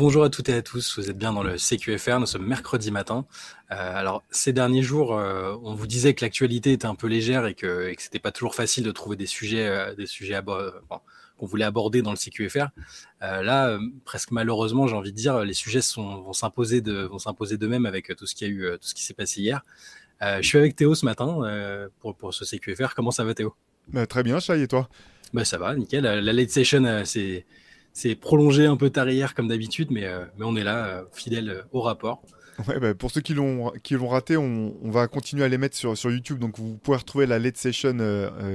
bonjour à toutes et à tous, vous êtes bien dans le CQFR, nous sommes mercredi matin. Euh, alors ces derniers jours, euh, on vous disait que l'actualité était un peu légère et que, et que c'était pas toujours facile de trouver des sujets, euh, des sujets qu'on voulait aborder dans le CQFR. là, presque malheureusement, j'ai envie de dire, les sujets sont, vont s'imposer de, vont s'imposer d'eux-mêmes avec tout ce qui a eu, tout ce qui s'est passé hier. je suis avec Théo ce matin pour, pour ce CQFR. Comment ça va Théo? Bah, Très bien, Chai, et toi? Bah, Ça va, nickel. La late session, c'est c'est prolongé un peu tard hier comme d'habitude, mais, euh, mais on est là, euh, fidèle euh, au rapport. Ouais, bah, pour ceux qui l'ont raté, on, on, va continuer à les mettre sur, sur YouTube. Donc vous pouvez retrouver la late session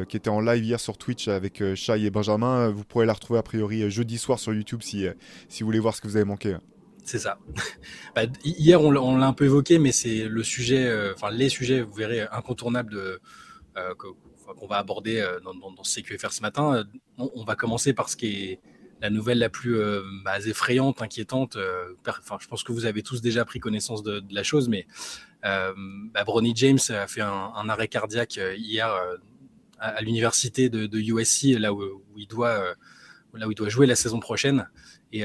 qui était en live hier sur Twitch avec Shai et Benjamin. Vous pourrez la retrouver a priori jeudi soir sur YouTube si, si vous voulez voir ce que vous avez manqué. C'est ça. bah, hier on, l'a un peu évoqué, mais c'est le sujet, enfin les sujets, vous verrez, incontournables qu'on va aborder dans, dans, dans, ce CQFR ce matin. On, on, va commencer par ce qui est la nouvelle la plus euh, bah, effrayante, inquiétante. Euh, enfin, je pense que vous avez tous déjà pris connaissance de, la chose, mais euh, bah, Bronny James a fait un, arrêt cardiaque hier à, l'université de, USC, là où, il doit, là où il doit jouer la saison prochaine. Et,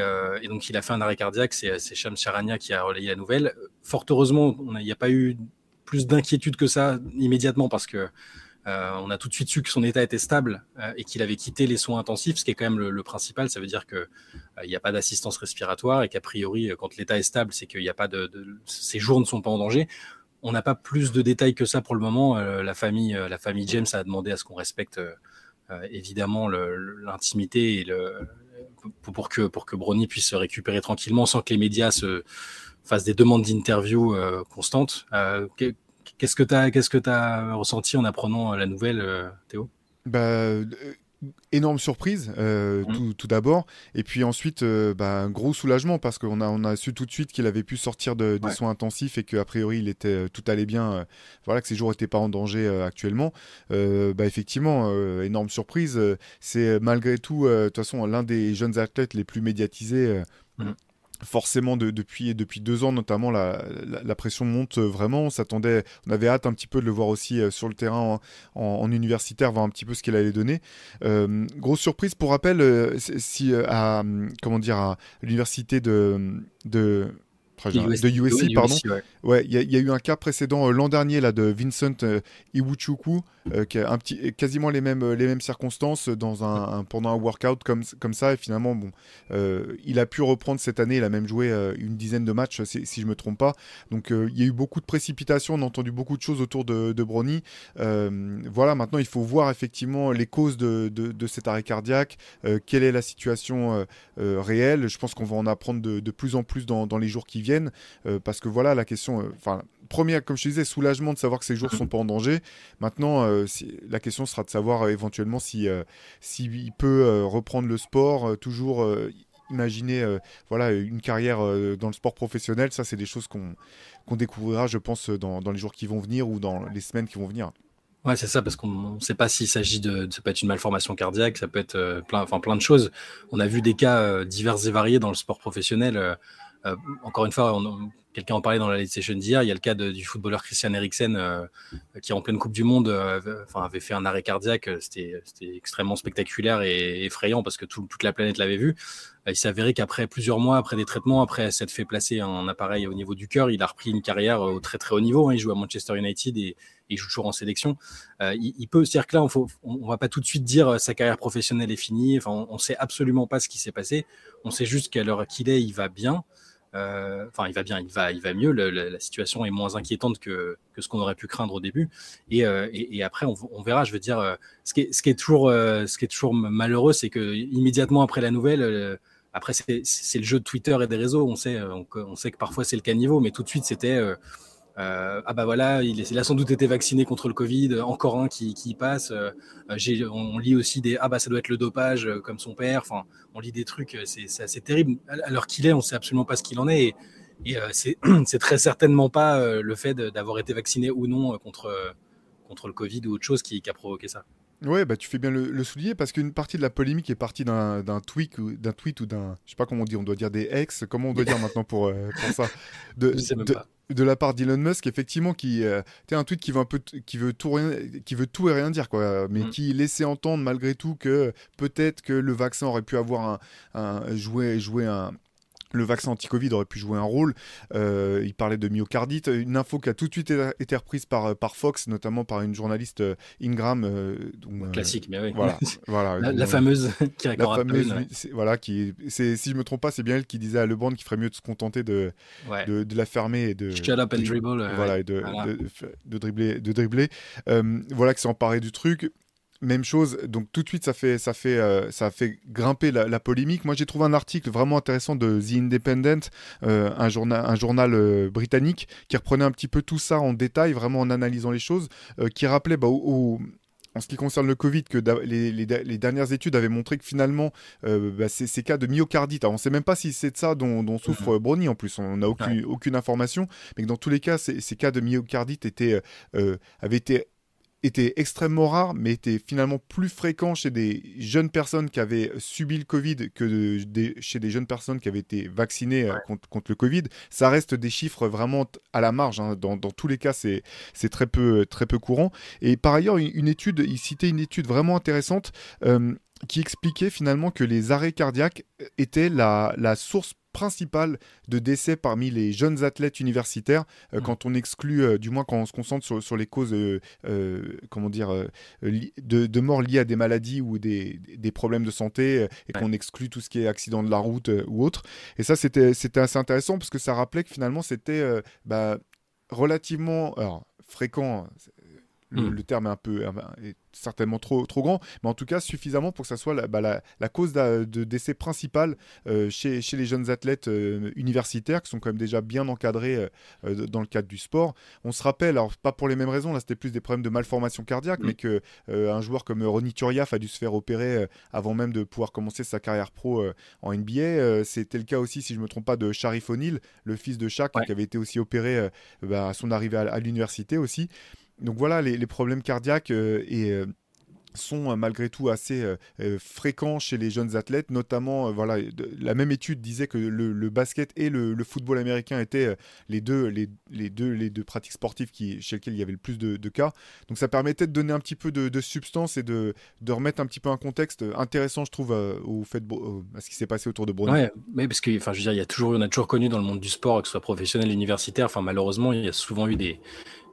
donc, il a fait un arrêt cardiaque. C'est Sham Charania qui a relayé la nouvelle. Fort heureusement, il n'y a pas eu plus d'inquiétude que ça immédiatement parce que on a tout de suite su que son état était stable euh, et qu'il avait quitté les soins intensifs, ce qui est quand même le, principal. Ça veut dire qu'il euh, n'y a pas d'assistance respiratoire et qu'a priori, quand l'état est stable, c'est qu'il n'y a pas de, ses jours ne sont pas en danger. On n'a pas plus de détails que ça pour le moment. la famille, la famille James a demandé à ce qu'on respecte évidemment l'intimité et pour que pour que puisse se récupérer tranquillement sans que les médias se fassent des demandes d'interview constantes. Qu'est-ce que tu as, qu'est-ce que as ressenti en apprenant la nouvelle, euh, Théo? Bah, euh, énorme surprise euh, mmh. tout, d'abord. Et puis ensuite bah, un gros soulagement parce qu'on a, on a su tout de suite qu'il avait pu sortir de, des soins intensifs et qu'a priori il était tout allait bien voilà que ses jours n'étaient pas en danger actuellement. Bah, effectivement énorme surprise. C'est malgré tout de toute façon l'un des jeunes athlètes les plus médiatisés mmh forcément depuis, depuis deux ans notamment la, la, pression monte vraiment. On s'attendait on avait hâte un petit peu de le voir aussi euh, sur le terrain en, universitaire voir un petit peu ce qu'il allait donner. Euh, grosse surprise pour rappel euh, si à comment dire à l'université de, de de USC, pardon. Ouais, il y, a eu un cas précédent l'an dernier là de Vincent Iwuchukwu euh, qui a un petit, quasiment les mêmes, les mêmes circonstances dans un, pendant un workout comme, comme ça. Et finalement, bon, euh, il a pu reprendre cette année. Il a même joué euh, une dizaine de matchs, si, si je me trompe pas. Donc, il y a eu beaucoup de précipitations. On a entendu beaucoup de choses autour de, de Brony. voilà, maintenant, il faut voir effectivement les causes de, de, cet arrêt cardiaque. quelle est la situation réelle Je pense qu'on va en apprendre de, plus en plus dans, dans les jours qui viennent. Parce que voilà, la question. Enfin première, comme je disais, soulagement de savoir que ces jours sont pas en danger. Maintenant, euh, la question sera de savoir euh, éventuellement si, euh, s'il peut reprendre le sport, toujours imaginer voilà, une carrière dans le sport professionnel. Ça, c'est des choses qu'on, qu'on découvrira, je pense, dans, dans, les jours qui vont venir ou dans les semaines qui vont venir. Ouais, c'est ça, parce qu'on ne sait pas s'il s'agit de, ça peut être une malformation cardiaque, ça peut être plein, enfin plein de choses. On a vu des cas divers et variés dans le sport professionnel. Encore une fois, quelqu'un en parlait dans la Session d'hier. Il y a le cas du footballeur Christian Eriksen euh, qui, en pleine Coupe du Monde, euh, avait fait un arrêt cardiaque. C'était extrêmement spectaculaire et effrayant parce que toute la planète l'avait vu. Il avéré qu'après plusieurs mois, après des traitements, après s'être fait placer un appareil au niveau du cœur, il a repris une carrière au très très haut niveau. Hein. Il joue à Manchester United et, il joue toujours en sélection. Euh, il, peut, c'est-à-dire que là, on, on, va pas tout de suite dire sa carrière professionnelle est finie. Enfin, on, on sait absolument pas ce qui s'est passé. On sait juste qu'à l'heure qu'il est, il va bien. Euh, enfin, il va bien, il va, il va mieux. la situation est moins inquiétante que, que ce qu'on aurait pu craindre au début. Et, euh, et, après, on, verra. Je veux dire, euh, ce qui est, ce qui est toujours, ce qui est toujours malheureux, c'est que immédiatement après la nouvelle, après c'est le jeu de Twitter et des réseaux. On sait, on, on sait que parfois c'est le caniveau, mais tout de suite c'était euh, ah bah voilà, il, a sans doute été vacciné contre le Covid, encore un qui, passe. Euh, on lit aussi des ah bah ça doit être le dopage euh, comme son père. Enfin, on lit des trucs, c'est assez terrible. Alors qu'il est, on sait absolument pas ce qu'il en est. Et, c'est très certainement pas le fait d'avoir été vacciné ou non contre contre le Covid ou autre chose qui, a provoqué ça. Ouais, bah tu fais bien le, souligner parce qu'une partie de la polémique est partie d'un tweet ou d'un tweet ou d'un, je sais pas comment on dit, on doit dire des ex, comment on doit dire maintenant pour, pour ça, de, de la part d'Elon Musk, effectivement, qui euh, un tweet qui veut un peu, qui veut tout rien, qui veut tout et rien dire, quoi, mais mm. qui laissait entendre malgré tout que peut-être que le vaccin aurait pu avoir un, joué, joué un, le vaccin anti-Covid aurait pu jouer un rôle. Euh, il parlait de myocardite, une info qui a tout de suite été reprise par, euh, par Fox, notamment par une journaliste euh, Ingram. Classique, mais oui. Voilà, voilà la, fameuse qui la fameuse, voilà, qui, si je me trompe pas, c'est bien elle qui disait à LeBron qu'il ferait mieux de se contenter de, de, la fermer et de shut up and dribble, voilà, et de, de, dribbler, de dribbler. voilà, qui s'est emparé du truc même chose. Donc tout de suite, ça fait, ça fait, euh, ça fait grimper la, polémique. Moi, j'ai trouvé un article vraiment intéressant de The Independent, euh, un journal, un journal euh, britannique, qui reprenait un petit peu tout ça en détail, vraiment en analysant les choses, qui rappelait bah, en ce qui concerne le Covid, que les, dernières études avaient montré que finalement, bah, ces, cas de myocardite, on ne sait même pas si c'est de ça dont, souffre mmh. Brony en plus, on n'a aucune, aucune, information, mais que dans tous les cas, ces, ces cas de myocardite étaient, avaient été était extrêmement rare, mais était finalement plus fréquent chez des jeunes personnes qui avaient subi le Covid que chez des jeunes personnes qui avaient été vaccinées euh, contre, le Covid. Ça reste des chiffres vraiment à la marge. Hein. Dans, tous les cas, c'est très peu, très peu courant. Et par ailleurs, une, étude, il citait une étude vraiment intéressante. Euh, qui expliquait finalement que les arrêts cardiaques étaient la, la source principal de décès parmi les jeunes athlètes universitaires, euh, mmh. quand on exclut, euh, du moins quand on se concentre sur, les causes euh, comment dire, de, de morts liées à des maladies ou des, des problèmes de santé, et qu'on exclut tout ce qui est accident de la route ou autre. Et ça, c'était assez intéressant parce que ça rappelait que finalement, c'était bah, relativement alors, fréquent. Le, mmh. le, terme est un peu est certainement trop, trop grand, mais en tout cas suffisamment pour que ça soit la, bah, la, cause de décès principale euh, chez, chez, les jeunes athlètes euh, universitaires qui sont quand même déjà bien encadrés euh, dans le cadre du sport. On se rappelle, alors pas pour les mêmes raisons, là c'était plus des problèmes de malformation cardiaque, mm. mais que un joueur comme Ronny Turiaf a dû se faire opérer avant même de pouvoir commencer sa carrière pro en NBA. C'était le cas aussi, si je ne me trompe pas, de Sharif O'Neal, le fils de Shaq, qui avait été aussi opéré bah, à son arrivée à l'université aussi. Donc voilà les, problèmes cardiaques euh, euh, sont euh, malgré tout assez fréquents chez les jeunes athlètes, notamment voilà la même étude disait que le, basket et le, football américain étaient les deux les, deux les deux pratiques sportives chez lesquelles il y avait le plus de, cas. Donc ça permettait de donner un petit peu de, substance et de, remettre un petit peu un contexte intéressant, je trouve, au fait à ce qui s'est passé autour de Brony. Ouais, mais parce que enfin je veux dire il y a toujours on a toujours connu dans le monde du sport que ce soit professionnel universitaire, enfin malheureusement il y a souvent eu des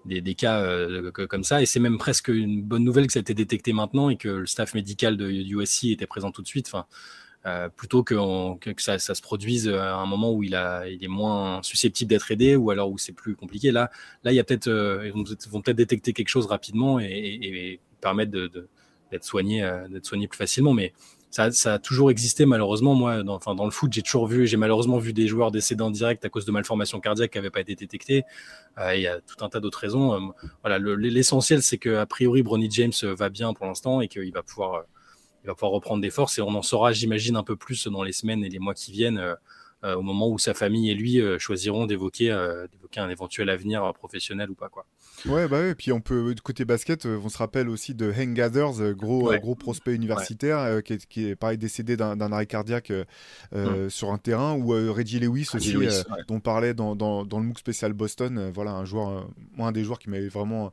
des, cas euh, comme ça. Et c'est même presque une bonne nouvelle que ça a été détecté maintenant et que le staff médical de USC était présent tout de suite. Euh, plutôt que, ça, se produise à un moment où il, a, il est moins susceptible d'être aidé ou alors où c'est plus compliqué. Là, là, il y a peut-être, euh, ils vont peut-être détecter quelque chose rapidement et, permettre d'être soigné, soigné plus facilement. Mais ça, a toujours existé malheureusement. Moi, dans, enfin, dans le foot, j'ai toujours vu, j'ai malheureusement vu des joueurs décédés en direct à cause de malformations cardiaques qui n'avaient pas été détectées. Euh, il y a tout un tas d'autres raisons. Euh, voilà, l'essentiel, c'est que a priori, Bronny James va bien pour l'instant et qu'il va pouvoir, euh, il va pouvoir reprendre des forces. Et on en saura, j'imagine, un peu plus dans les semaines et les mois qui viennent. au moment où sa famille et lui choisiront d'évoquer un éventuel avenir professionnel ou pas quoi. Ouais, bah ouais, puis on peut, côté basket, euh, on se rappelle aussi de Hank Gathers, euh, gros, euh, gros prospect universitaire, qui, est, qui, est, pareil décédé d'un arrêt cardiaque hum. sur un terrain, ou Reggie Lewis aussi, dont on parlait dans, dans, dans, le MOOC spécial Boston, voilà, un joueur, un des joueurs qui m'avait vraiment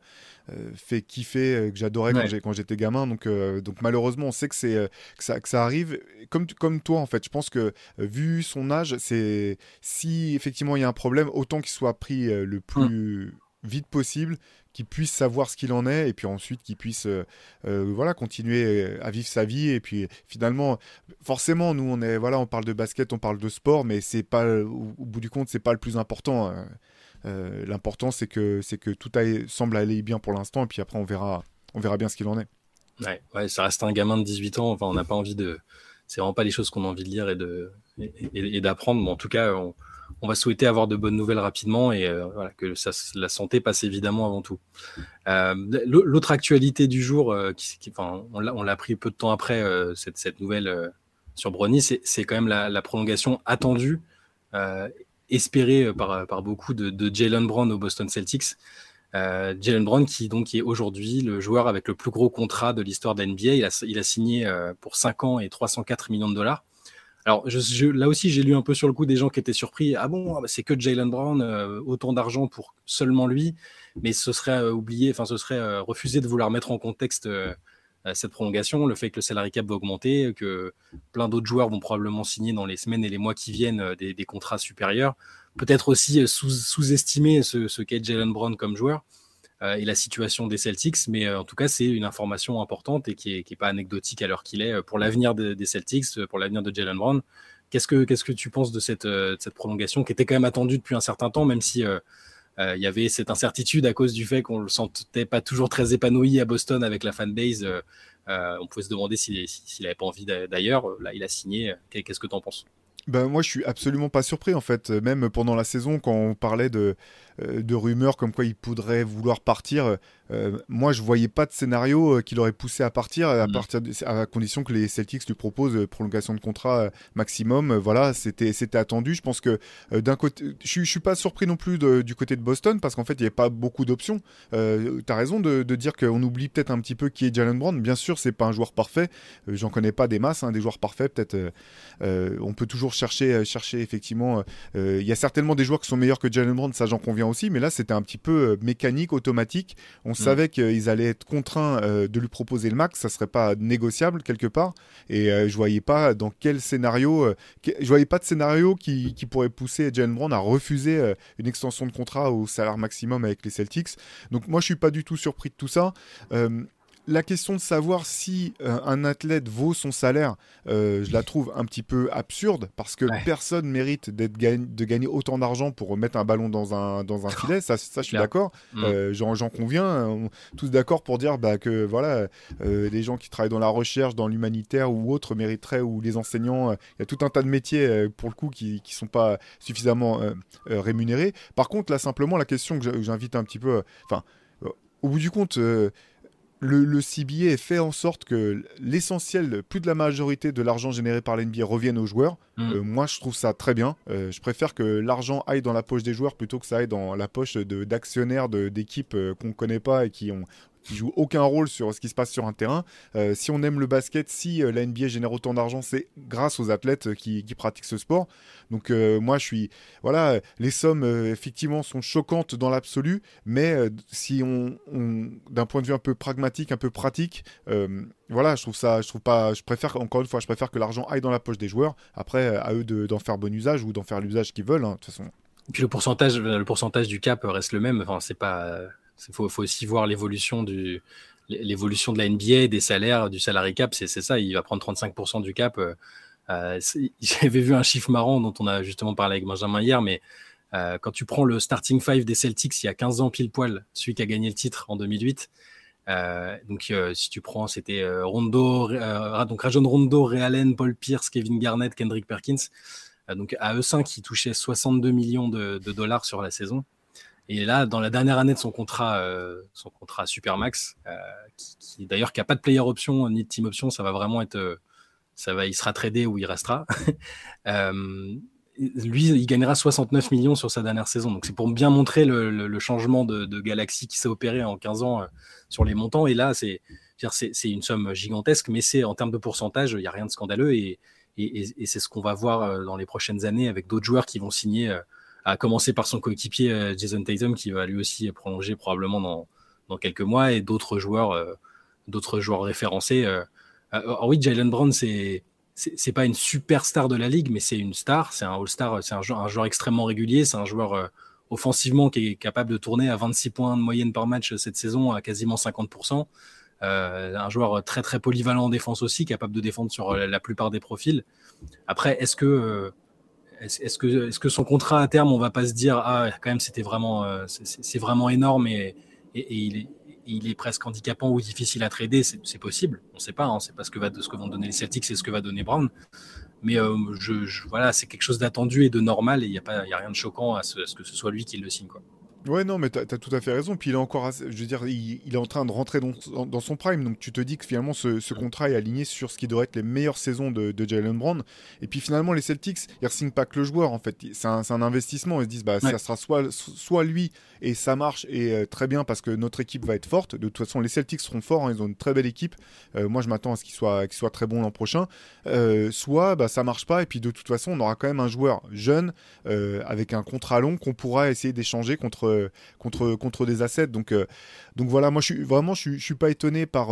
fait kiffer, que j'adorais quand j'étais gamin, donc, donc malheureusement, on sait que, c'est que, ça, que ça arrive, comme, comme toi en fait, je pense que vu son âge, c'est si effectivement il y a un problème, autant qu'il soit pris le hum. plus vite possible, qu'il puisse savoir ce qu'il en est et puis ensuite qu'il puisse euh, euh, voilà continuer à vivre sa vie et puis finalement forcément nous on est voilà on parle de basket on parle de sport mais c'est pas au, bout du compte c'est pas le plus important hein. euh, l'important c'est que que tout semble aller bien pour l'instant et puis après on verra on verra bien ce qu'il en est ouais, ça reste un gamin de 18 ans enfin on n'a pas envie de c'est vraiment pas les choses qu'on a envie de lire et et, d'apprendre mais en tout cas on va souhaiter avoir de bonnes nouvelles rapidement et euh, que la santé passe évidemment avant tout. Euh, l'autre actualité du jour, euh, on l'a pris peu de temps après cette, nouvelle sur Brony, c'est quand même la, prolongation attendue, espérée par, beaucoup de, Jalen Brown au Boston Celtics. Jalen Brown qui donc est aujourd'hui le joueur avec le plus gros contrat de l'histoire de l'NBA. Il a, il a signé pour 5 ans et 304 millions de dollars. Alors là aussi, j'ai lu un peu sur le coup des gens qui étaient surpris. Ah bon, ah bah, c'est que Jalen Brown, euh, autant d'argent pour seulement lui, mais ce serait euh, oublié, enfin ce serait euh, refusé de vouloir mettre en contexte cette prolongation, le fait que le salary cap va augmenter, que plein d'autres joueurs vont probablement signer dans les semaines et les mois qui viennent des, contrats supérieurs. Peut-être aussi sous-estimer ce, qu'est Jalen Brown comme joueur et la situation des Celtics, mais en tout cas, c'est une information importante et qui n'est pas anecdotique à l'heure qu'il est pour l'avenir des Celtics, pour l'avenir de Jalen Brown. Qu'est-ce que, que tu penses de cette, cette prolongation qui était quand même attendue depuis un certain temps, même si euh, y avait cette incertitude à cause du fait qu'on le sentait pas toujours très épanoui à Boston avec la fanbase. Euh, euh, on pouvait se demander s'il n'avait pas envie d'ailleurs. Là, il a signé. Qu'est-ce que tu en penses? Ben, moi, je suis absolument pas surpris en fait. Même pendant la saison, quand on parlait de, de rumeurs comme quoi il pourrait vouloir partir, euh, moi, je voyais pas de scénario euh, qui l'aurait poussé à partir, à, mm. partir à condition que les Celtics lui proposent euh, prolongation de contrat maximum. voilà, c'était c'était attendu. Je pense que d'un côté, je, je suis pas surpris non plus du côté de Boston parce qu'en fait, il n'y avait pas beaucoup d'options. tu as raison de, de dire qu'on oublie peut-être un petit peu qui est Jalen Brown. Bien sûr, c'est pas un joueur parfait. J'en connais pas des masses, hein, des joueurs parfaits. Peut-être, on peut toujours chercher, chercher effectivement. Il y a certainement des joueurs qui sont meilleurs que Jalen Brown, ça j'en conviens aussi. Mais là, c'était un petit peu mécanique, automatique. On mm. savait qu'ils allaient être contraints euh, de lui proposer le max, ça serait pas négociable quelque part. Et euh, je voyais pas dans quel scénario, euh, je voyais pas de scénario qui, pourrait pousser Jalen Brown à refuser une extension de contrat au salaire maximum avec les Celtics. Donc moi je suis pas du tout surpris de tout ça la question de savoir si euh, un athlète vaut son salaire, euh, je la trouve un petit peu absurde parce que personne mérite d'être de gagner autant d'argent pour remettre un ballon dans un, dans un filet. Ça, ça je suis d'accord. Mm. Euh, j'en conviens. tous d'accord pour dire bah, que voilà, les gens qui travaillent dans la recherche, dans l'humanitaire ou autre mériteraient, ou les enseignants, il y a tout un tas de métiers pour le coup qui ne sont pas suffisamment rémunérés. Par contre, là, simplement, la question que j'invite un petit peu. Enfin, au bout du compte le, CBA fait en sorte que l'essentiel, plus de la majorité de l'argent généré par l'NBA revienne aux joueurs. Mm. Euh, moi, je trouve ça très bien. Euh, je préfère que l'argent aille dans la poche des joueurs plutôt que ça aille dans la poche d'actionnaires d'équipes euh, qu'on ne connaît pas et qui ont qui joue aucun rôle sur ce qui se passe sur un terrain. Si on aime le basket, si la NBA génère autant d'argent, c'est grâce aux athlètes qui, pratiquent ce sport. Donc moi, je suis voilà, les sommes effectivement sont choquantes dans l'absolu, mais si on, d'un point de vue un peu pragmatique, un peu pratique, voilà, je trouve ça, je trouve pas, je préfère encore une fois, je préfère que l'argent aille dans la poche des joueurs. Après, à eux d'en faire bon usage ou d'en faire l'usage qu'ils veulent. Hein, puis le pourcentage, le pourcentage du cap reste le même. Enfin, c'est pas il faut, aussi voir l'évolution du l'évolution de la NBA, des salaires, du salary cap, c'est ça, il va prendre 35% du cap. Euh, euh J'avais vu un chiffre marrant dont on a justement parlé avec Benjamin hier, mais euh, quand tu prends le starting five des Celtics il y a 15 ans pile poil, celui qui a gagné le titre en 2008, euh, donc si tu prends, c'était Rondo, donc Rajon Rondo, Ray Allen, Paul Pierce, Kevin Garnett, Kendrick Perkins. donc à eux 5, ils touchaient 62 millions de, dollars sur la saison. Et là, dans la dernière année de son contrat, euh, son contrat Supermax, euh, qui, d'ailleurs qui a pas de player option ni de team option, ça va vraiment être, euh, ça va, il sera tradé ou il restera. lui, il gagnera 69 millions sur sa dernière saison. Donc c'est pour bien montrer le, changement de, galaxie qui s'est opéré en 15 ans sur les montants. Et là, c'est, une somme gigantesque, mais c'est en termes de pourcentage, il n'y a rien de scandaleux et, c'est ce qu'on va voir dans les prochaines années avec d'autres joueurs qui vont signer à commencer par son coéquipier euh, Jason Tatum qui va lui aussi prolonger probablement dans, quelques mois et d'autres joueurs, euh, d'autres joueurs référencés. Euh. Alors oui, Jalen Brown, c'est c'est pas une superstar de la ligue, mais c'est une star, c'est un All-Star, c'est un, un, joueur extrêmement régulier, c'est un joueur offensivement qui est capable de tourner à 26 points de moyenne par match cette saison à quasiment 50%. Euh, un joueur très très polyvalent en défense aussi, capable de défendre sur la plupart des profils. Après, est-ce que est-ce que, est que son contrat à terme, on va pas se dire ah quand même c'était vraiment euh, c'est vraiment énorme et, il, est, il, est, presque handicapant ou difficile à trader, c'est possible. On ne sait pas, hein, c'est pas ce que va ce que vont donner les Celtics, c'est ce que va donner Brown. Mais euh, je, voilà, c'est quelque chose d'attendu et de normal et il n'y a pas il a rien de choquant à ce, à ce, que ce soit lui qui le signe quoi. Ouais, non, mais tu as, tout à fait raison. Puis il est encore, je veux dire, il, est en train de rentrer dans, dans, son prime. Donc tu te dis que finalement ce, contrat est aligné sur ce qui devrait être les meilleures saisons de, de Jalen Brown. Et puis finalement, les Celtics, ils ne signent pas que le joueur. En fait, c'est un, un, investissement. Ils se disent, bah, ça sera soit, soit lui et ça marche et euh, très bien parce que notre équipe va être forte. De toute façon, les Celtics seront forts. Hein, ils ont une très belle équipe. Euh, moi, je m'attends à ce qu'ils soient, qu soient très bons l'an prochain. Euh, soit bah, ça marche pas. Et puis de toute façon, on aura quand même un joueur jeune avec un contrat long qu'on pourra essayer d'échanger contre contre, contre, contre des assets. Donc, donc voilà, moi, je suis vraiment, je suis, suis pas étonné par,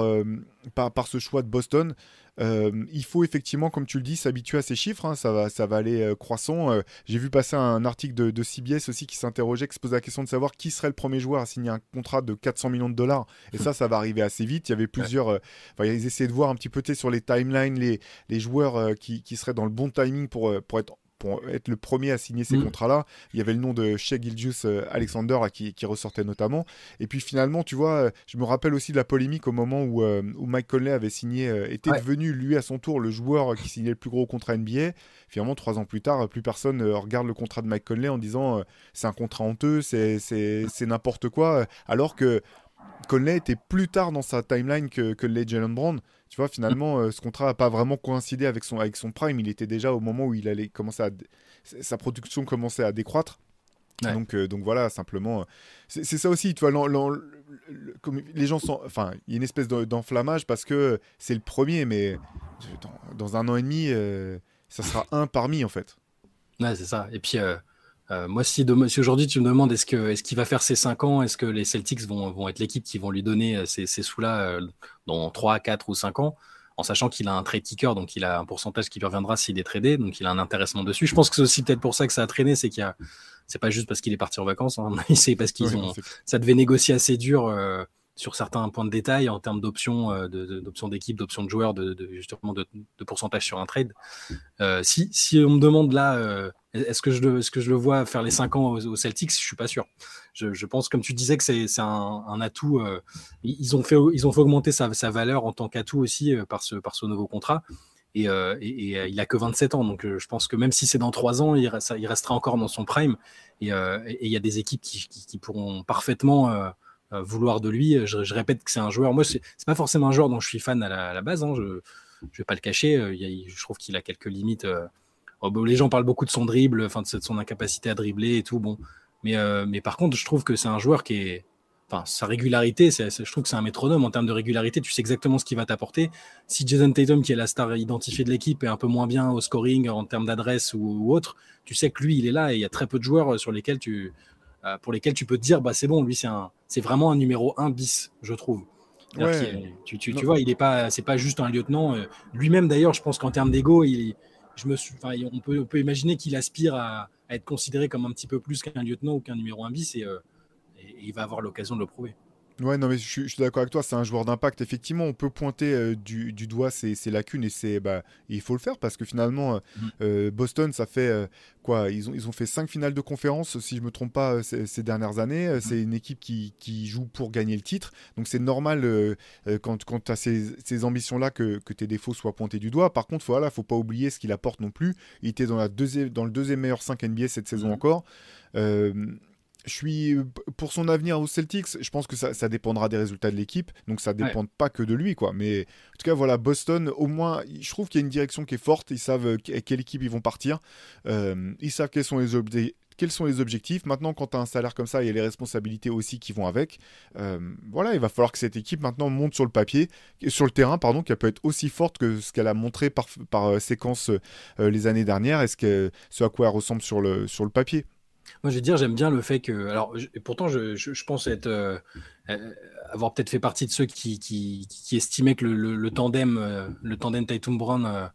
par, par, ce choix de Boston. Euh, il faut effectivement, comme tu le dis, s'habituer à ces chiffres. Hein. ça, va, ça va aller euh, croissant. Euh, j'ai vu passer un article de, CBS aussi qui s'interrogeait, qui se posait la question de savoir qui serait le premier joueur à signer un contrat de 400 millions de dollars. Et ça, ça va arriver assez vite. Il y avait plusieurs. ils essayaient de voir un petit peu sur les timelines les, les joueurs qui, qui, seraient dans le bon timing pour, pour être pour être le premier à signer ces mm. contrats-là. Il y avait le nom de Shea Gilgius euh, Alexander qui, ressortait notamment. Et puis finalement, tu vois, euh, je me rappelle aussi de la polémique au moment où, euh, où Mike Conley avait signé, était devenu lui à son tour le joueur qui signait le plus gros contrat NBA. Finalement, trois ans plus tard, plus personne regarde le contrat de Mike Conley en disant c'est un contrat honteux, c'est n'importe quoi. Alors que Conley était plus tard dans sa timeline que, que les Jalen Brown. Tu vois, finalement, euh, ce contrat n'a pas vraiment coïncidé avec son, avec son prime. Il était déjà au moment où il allait commencer à. Sa production commençait à décroître. Donc, euh, donc voilà, simplement. C'est ça aussi, tu vois, les gens sont. Enfin, il y a une espèce d'enflammage parce que c'est le premier, mais dans, un an et demi, euh, ça sera un parmi, en fait. Ouais, c'est ça. Et puis. Moi, si, si aujourd'hui tu me demandes est-ce qu'il est va faire ses 5 ans, est-ce que les Celtics vont, vont être l'équipe qui vont lui donner ces, ces sous-là dans 3, 4 ou 5 ans, en sachant qu'il a un trade kicker, donc il a un pourcentage qui lui reviendra s'il est tradé, donc il a un intéressement dessus. Je pense que c'est aussi peut-être pour ça que ça a traîné, c'est qu'il a, c'est pas juste parce qu'il est parti en vacances, hein, c'est parce qu'ils ont, ça devait négocier assez dur. Euh, sur certains points de détail en termes d'options euh, d'options d'équipe, d'options de joueurs, de, justement de, pourcentage sur un trade. Euh, si, si on me demande là, est-ce que, est que je le vois faire les 5 ans aux, Celtics, je suis pas sûr je, pense, comme tu disais, que c'est un, atout. Euh, ils, ont fait, ils ont fait augmenter sa, valeur en tant qu'atout aussi euh, par, ce, par ce nouveau contrat. Et, euh, il a que 27 ans, donc je pense que même si c'est dans 3 ans, il, il, restera encore dans son prime. Et il y a des équipes qui, pourront parfaitement vouloir de lui. Je, répète que c'est un joueur. Moi, c'est pas forcément un joueur dont je suis fan à la, base. Hein, je ne vais pas le cacher. je trouve qu'il a quelques limites. Oh, les gens parlent beaucoup de son dribble, enfin de son incapacité à dribbler et tout. Bon, mais, euh, mais par contre, je trouve que c'est un joueur qui est. Enfin, sa régularité, je trouve que c'est un métronome en termes de régularité. Tu sais exactement ce qu'il va t'apporter. Si Jason Tatum, qui est la star identifiée de l'équipe, est un peu moins bien au scoring en termes d'adresse ou, autre, tu sais que lui, il est là et il y a très peu de joueurs sur lesquels tu, euh, pour lesquels tu peux te dire, bah, c'est bon, lui, c'est, un, c'est vraiment un numéro 1 bis, je trouve. Tu, tu, tu, vois, il est pas, c'est pas juste un lieutenant. Euh, lui-même, d'ailleurs, je pense qu'en termes d'ego, il, je me suis, on, peut, on peut imaginer qu'il aspire à, être considéré comme un petit peu plus qu'un lieutenant ou qu'un numéro 1 bis euh, et, il va avoir l'occasion de le prouver. Ouais, non, mais je, suis d'accord avec toi, c'est un joueur d'impact. Effectivement, on peut pointer euh, du, doigt ses, lacunes et c'est, bah, il faut le faire parce que finalement, euh, mm. Boston, ça fait quoi ils ont, ils ont fait cinq finales de conférence, si je me trompe pas, ces, dernières années. Mm. C'est une équipe qui, qui, joue pour gagner le titre. Donc c'est normal quand, quand tu as ces, ces ambitions-là que, que, tes défauts soient pointés du doigt. Par contre, voilà, faut pas oublier ce qu'il apporte non plus. Il était dans, la deuxième, dans le deuxième meilleur 5 NBA cette saison mm. encore je suis pour son avenir aux Celtics. Je pense que ça, dépendra des résultats de l'équipe, donc ça dépend pas que de lui, quoi. Mais en tout cas, voilà, Boston, au moins, je trouve qu'il y a une direction qui est forte. Ils savent euh, quelle équipe ils vont partir. Euh, ils savent quels sont les quels sont les objectifs. Maintenant, quand tu as un salaire comme ça, il y a les responsabilités aussi qui vont avec. Euh, voilà, il va falloir que cette équipe maintenant monte sur le papier, sur le terrain, pardon, qu'elle peut être aussi forte que ce qu'elle a montré par, par séquence les années dernières et ce, que, ce à quoi elle ressemble sur le, sur le papier. Moi, je veux dire, j'aime bien le fait que. Alors, pourtant, je, pense être, euh, euh, avoir peut-être fait partie de ceux qui, estimaient que le, tandem, euh, le tandem Tatum Brown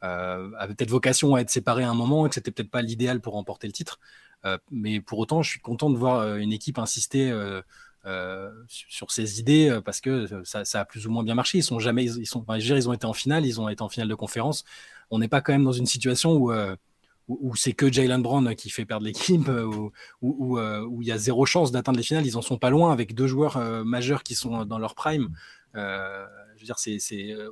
avait peut-être vocation à être séparé à un moment et que c'était peut-être pas l'idéal pour remporter le titre. mais pour autant, je suis content de voir une équipe insister. sur ses idées parce que ça, ça, a plus ou moins bien marché. Ils sont jamais, ils, sont, enfin, ils ont été en finale, ils ont été en finale de conférence. On n'est pas quand même dans une situation où où, c'est que Jalen Brown qui fait perdre l'équipe, euh, où, euh, où, il y a zéro chance d'atteindre les finales. Ils en sont pas loin avec deux joueurs euh, majeurs qui sont dans leur prime. je veux dire, c'est,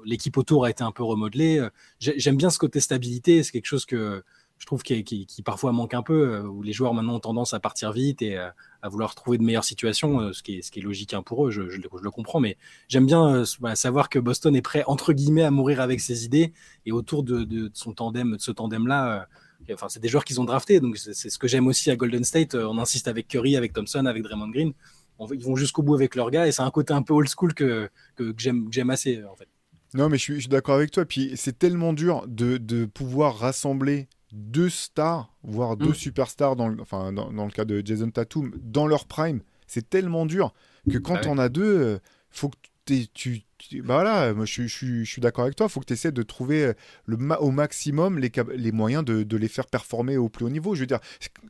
l'équipe autour a été un peu remodelée. J'aime bien ce côté stabilité. C'est quelque chose que je trouve qui, qui, parfois manque un peu, où les joueurs maintenant ont tendance à partir vite et à vouloir trouver de meilleures situations, ce qui est, ce qui est logique hein, pour eux, je, le comprends, mais j'aime bien savoir que Boston est prêt, entre guillemets, à mourir avec ses idées, et autour de, de son tandem, de ce tandem-là, Enfin, c'est des joueurs qu'ils ont draftés, donc c'est ce que j'aime aussi à Golden State. Euh, on insiste avec Curry, avec Thompson, avec Draymond Green. ils vont jusqu'au bout avec leurs gars et c'est un côté un peu old school que, que, j'aime assez en fait. Non, mais je suis, d'accord avec toi. Puis c'est tellement dur de, pouvoir rassembler deux stars, voire deux mm. superstars, dans le, enfin, dans, le cas de Jason Tatum, dans leur prime. C'est tellement dur que quand bah on a deux, euh, faut que tu, bah voilà, moi je, je, je suis d'accord avec toi, il faut que tu essaies de trouver euh, le au maximum les, les moyens de, de, les faire performer au plus haut niveau. Je veux dire,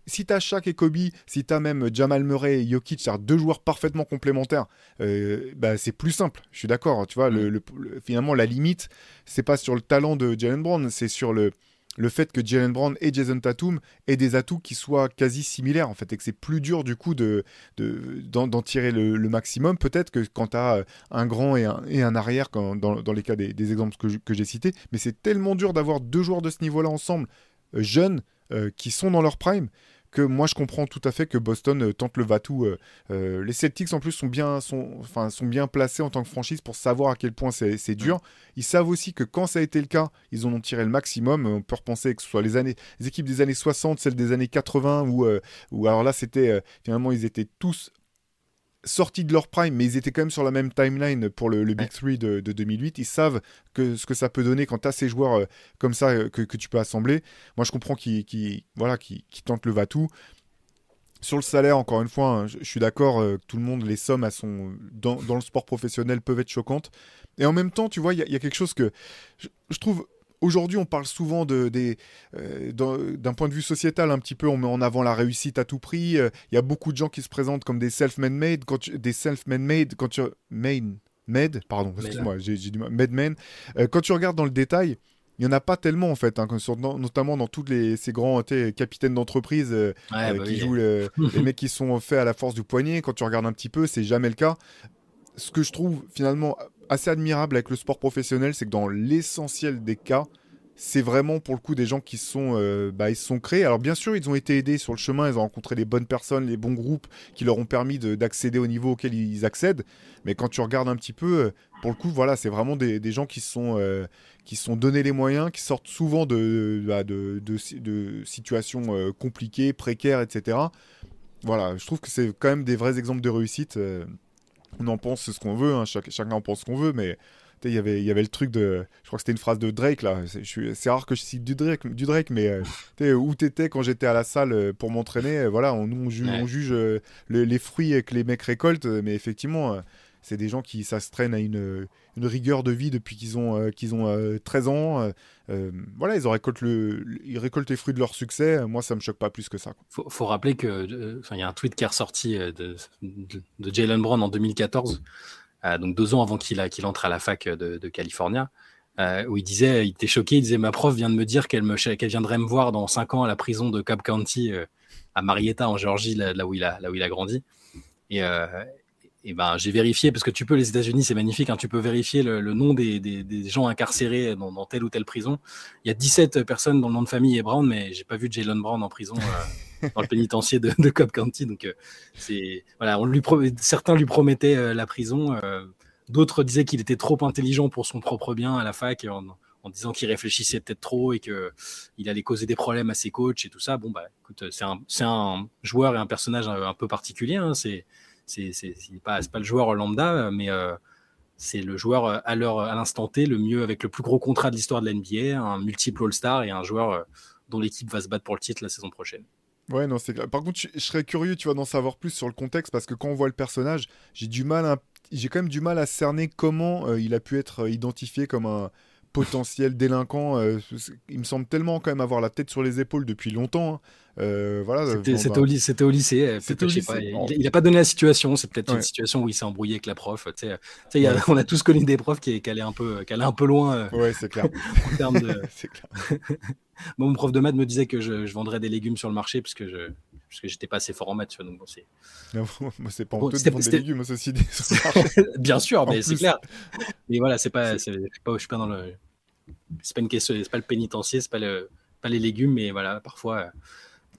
si tu as Shaq et Kobe, si tu as même Jamal Murray et Jokic, c'est deux joueurs parfaitement complémentaires, euh, bah, c'est plus simple, je suis d'accord. Tu vois, le, mm. finalement, la limite, c'est pas sur le talent de Jalen Brown, c'est sur le, le fait que Jalen Brown et Jason Tatum aient des atouts qui soient quasi similaires en fait et que c'est plus dur du coup de, d'en, tirer le, maximum. Peut-être que quand tu as un grand et un, arrière dans, les cas des, exemples que, j'ai cités mais c'est tellement dur d'avoir deux joueurs de ce niveau là ensemble euh, jeunes euh, qui sont dans leur prime que moi je comprends tout à fait que Boston euh, tente le Vatou. Euh, euh, les Celtics en plus sont bien, sont, enfin, sont bien placés en tant que franchise pour savoir à quel point c'est dur. Ils savent aussi que quand ça a été le cas, ils en ont tiré le maximum. On peut repenser que ce soit les, années, les équipes des années 60, celles des années 80, où, où alors là c'était finalement ils étaient tous sortis de leur prime, mais ils étaient quand même sur la même timeline pour le, Big 3 de, 2008. Ils savent que, ce que ça peut donner quand tu as ces joueurs euh, comme ça euh, que, tu peux assembler. Moi, je comprends qu'ils voilà, qui tentent le va-tout. Sur le salaire, encore une fois, hein, je, suis d'accord euh, tout le monde, les sommes à son, dans, le sport professionnel peuvent être choquantes. Et en même temps, tu vois, il y, a quelque chose que je trouve Aujourd'hui, on parle souvent de, euh, d'un point de vue sociétal un petit peu, on met en avant la réussite à tout prix. Euh, il y a beaucoup de gens qui se présentent comme des self-made made, quand des self-made made quand tu main made, pardon, excuse-moi, j'ai, du mal, made men. Euh, quand tu regardes dans le détail, il n'y en a pas tellement en fait, hein, notamment dans tous les, ces grands capitaines d'entreprise bah qui jouent les mecs qui sont faits à la force du poignet. Quand tu regardes un petit peu, c'est jamais le cas. Ce que je trouve finalement assez admirable avec le sport professionnel, c'est que dans l'essentiel des cas, c'est vraiment pour le coup des gens qui sont, euh, bah, ils se sont créés. Alors bien sûr, ils ont été aidés sur le chemin, ils ont rencontré les bonnes personnes, les bons groupes qui leur ont permis d'accéder au niveau auquel ils accèdent. Mais quand tu regardes un petit peu, euh, pour le coup, voilà, c'est vraiment des, gens qui sont, euh, qui sont donnés les moyens, qui sortent souvent de, bah, de, de, de, situations compliquées, précaires, etc. Voilà, je trouve que c'est quand même des vrais exemples de réussite on en pense ce qu'on veut, hein, chacun en pense ce qu'on veut, mais il y avait, y avait le truc de. Je crois que c'était une phrase de Drake, là. C'est rare que je cite du Drake, du Drake mais euh, où t'étais quand j'étais à la salle euh, pour m'entraîner euh, Voilà, on, on, juge les fruits que les mecs récoltent, mais effectivement, c'est des gens qui s'astreignent à une, une, rigueur de vie depuis qu'ils ont, qu'ils ont 13 ans. voilà, ils, récoltent le, ils récoltent les fruits de leur succès. Moi, ça me choque pas plus que ça. Il faut, rappeler qu'il il y a un tweet qui est ressorti de, de, Jalen Brown en 2014. Euh, donc deux ans avant qu'il entre à la fac de, euh, où il disait, il était choqué, il disait ma prof vient de me dire qu'elle qu'elle viendrait me voir dans cinq ans à la prison de Cobb County euh, à Marietta en Géorgie, là, où il a, là où il a grandi. Et, et ben j'ai vérifié parce que tu peux les États-Unis c'est magnifique hein, tu peux vérifier le, nom des, des, gens incarcérés dans, dans, telle ou telle prison il y a 17 personnes dont le nom de famille est Brown mais j'ai pas vu Jalen Brown en prison dans le pénitencier de, de Cobb County. Donc, euh, c'est voilà, on lui certains lui promettaient euh, la prison, euh, d'autres disaient qu'il était trop intelligent pour son propre bien à la fac, en, en disant qu'il réfléchissait peut-être trop et que il allait causer des problèmes à ses coachs et tout ça. Bon, bah, écoute, c'est un, un, joueur et un personnage un, peu particulier. Hein. C'est c'est pas, pas le joueur lambda, mais c'est le joueur à l'heure, à l'instant T, le mieux avec le plus gros contrat de l'histoire de la NBA, un multiple All-Star et un joueur dont l'équipe va se battre pour le titre la saison prochaine. Ouais, non, c'est. Par contre, je, serais curieux, tu vois, d'en savoir plus sur le contexte parce que quand on voit le personnage, j'ai du mal, j'ai quand même du mal à cerner comment euh, il a pu être euh, identifié comme un potentiel délinquant. Euh, il me semble tellement quand même avoir la tête sur les épaules depuis longtemps. Hein. Euh, voilà, c'était au, lycée. il n'a pas donné la situation. C'est peut-être une situation où il s'est embrouillé avec la prof. on a tous connu des profs qui, qui allaient un peu, qui allaient un peu loin. Euh, ouais, c'est clair. en termes de... mon prof de maths me disait que je, vendrais des légumes sur le marché parce que je parce que j'étais pas assez fort en maths. Donc bon, c'est. moi, c'est pas honteux de vendre des légumes, dit. Bien sûr, mais c'est clair. Mais voilà, c'est pas, c'est pas, je suis pas dans le. C'est pas une question, c'est pas le pénitencier, c'est pas le, pas les légumes, mais voilà, parfois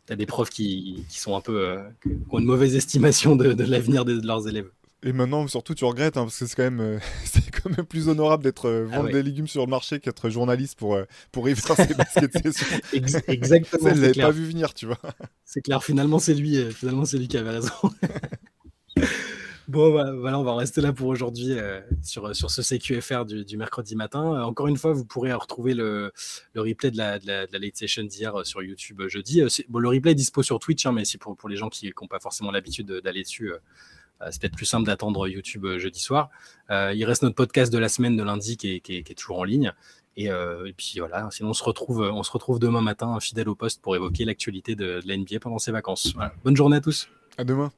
tu as des profs qui, qui, sont un peu. Euh, qui ont une mauvaise estimation de, de l'avenir de, leurs élèves. Et maintenant, surtout, tu regrettes, hein, parce que c'est quand, même, euh, c'est quand même plus honorable d'être euh, ah vendre des légumes sur le marché qu'être journaliste pour, pour réussir ses baskets session. exactement. Elle l'avait pas vu venir, tu vois. C'est clair, finalement, c'est lui, finalement, c'est lui qui avait raison. Bon, bah, voilà, on va rester là pour aujourd'hui euh, sur, sur ce CQFR du, du mercredi matin. Euh, encore une fois, vous pourrez retrouver le, le replay de la, de la, de la late session d'hier euh, sur YouTube jeudi. Bon, le replay est dispo sur Twitch, hein, mais c'est pour, pour les gens qui n'ont pas forcément l'habitude d'aller dessus. C'est peut-être plus simple d'attendre YouTube jeudi soir. il reste notre podcast de la semaine de lundi qui est, toujours en ligne. Et, puis voilà, sinon on se retrouve, on se retrouve demain matin fidèle au poste pour évoquer l'actualité de, de la NBA pendant ses vacances. Bonne journée à tous. À demain.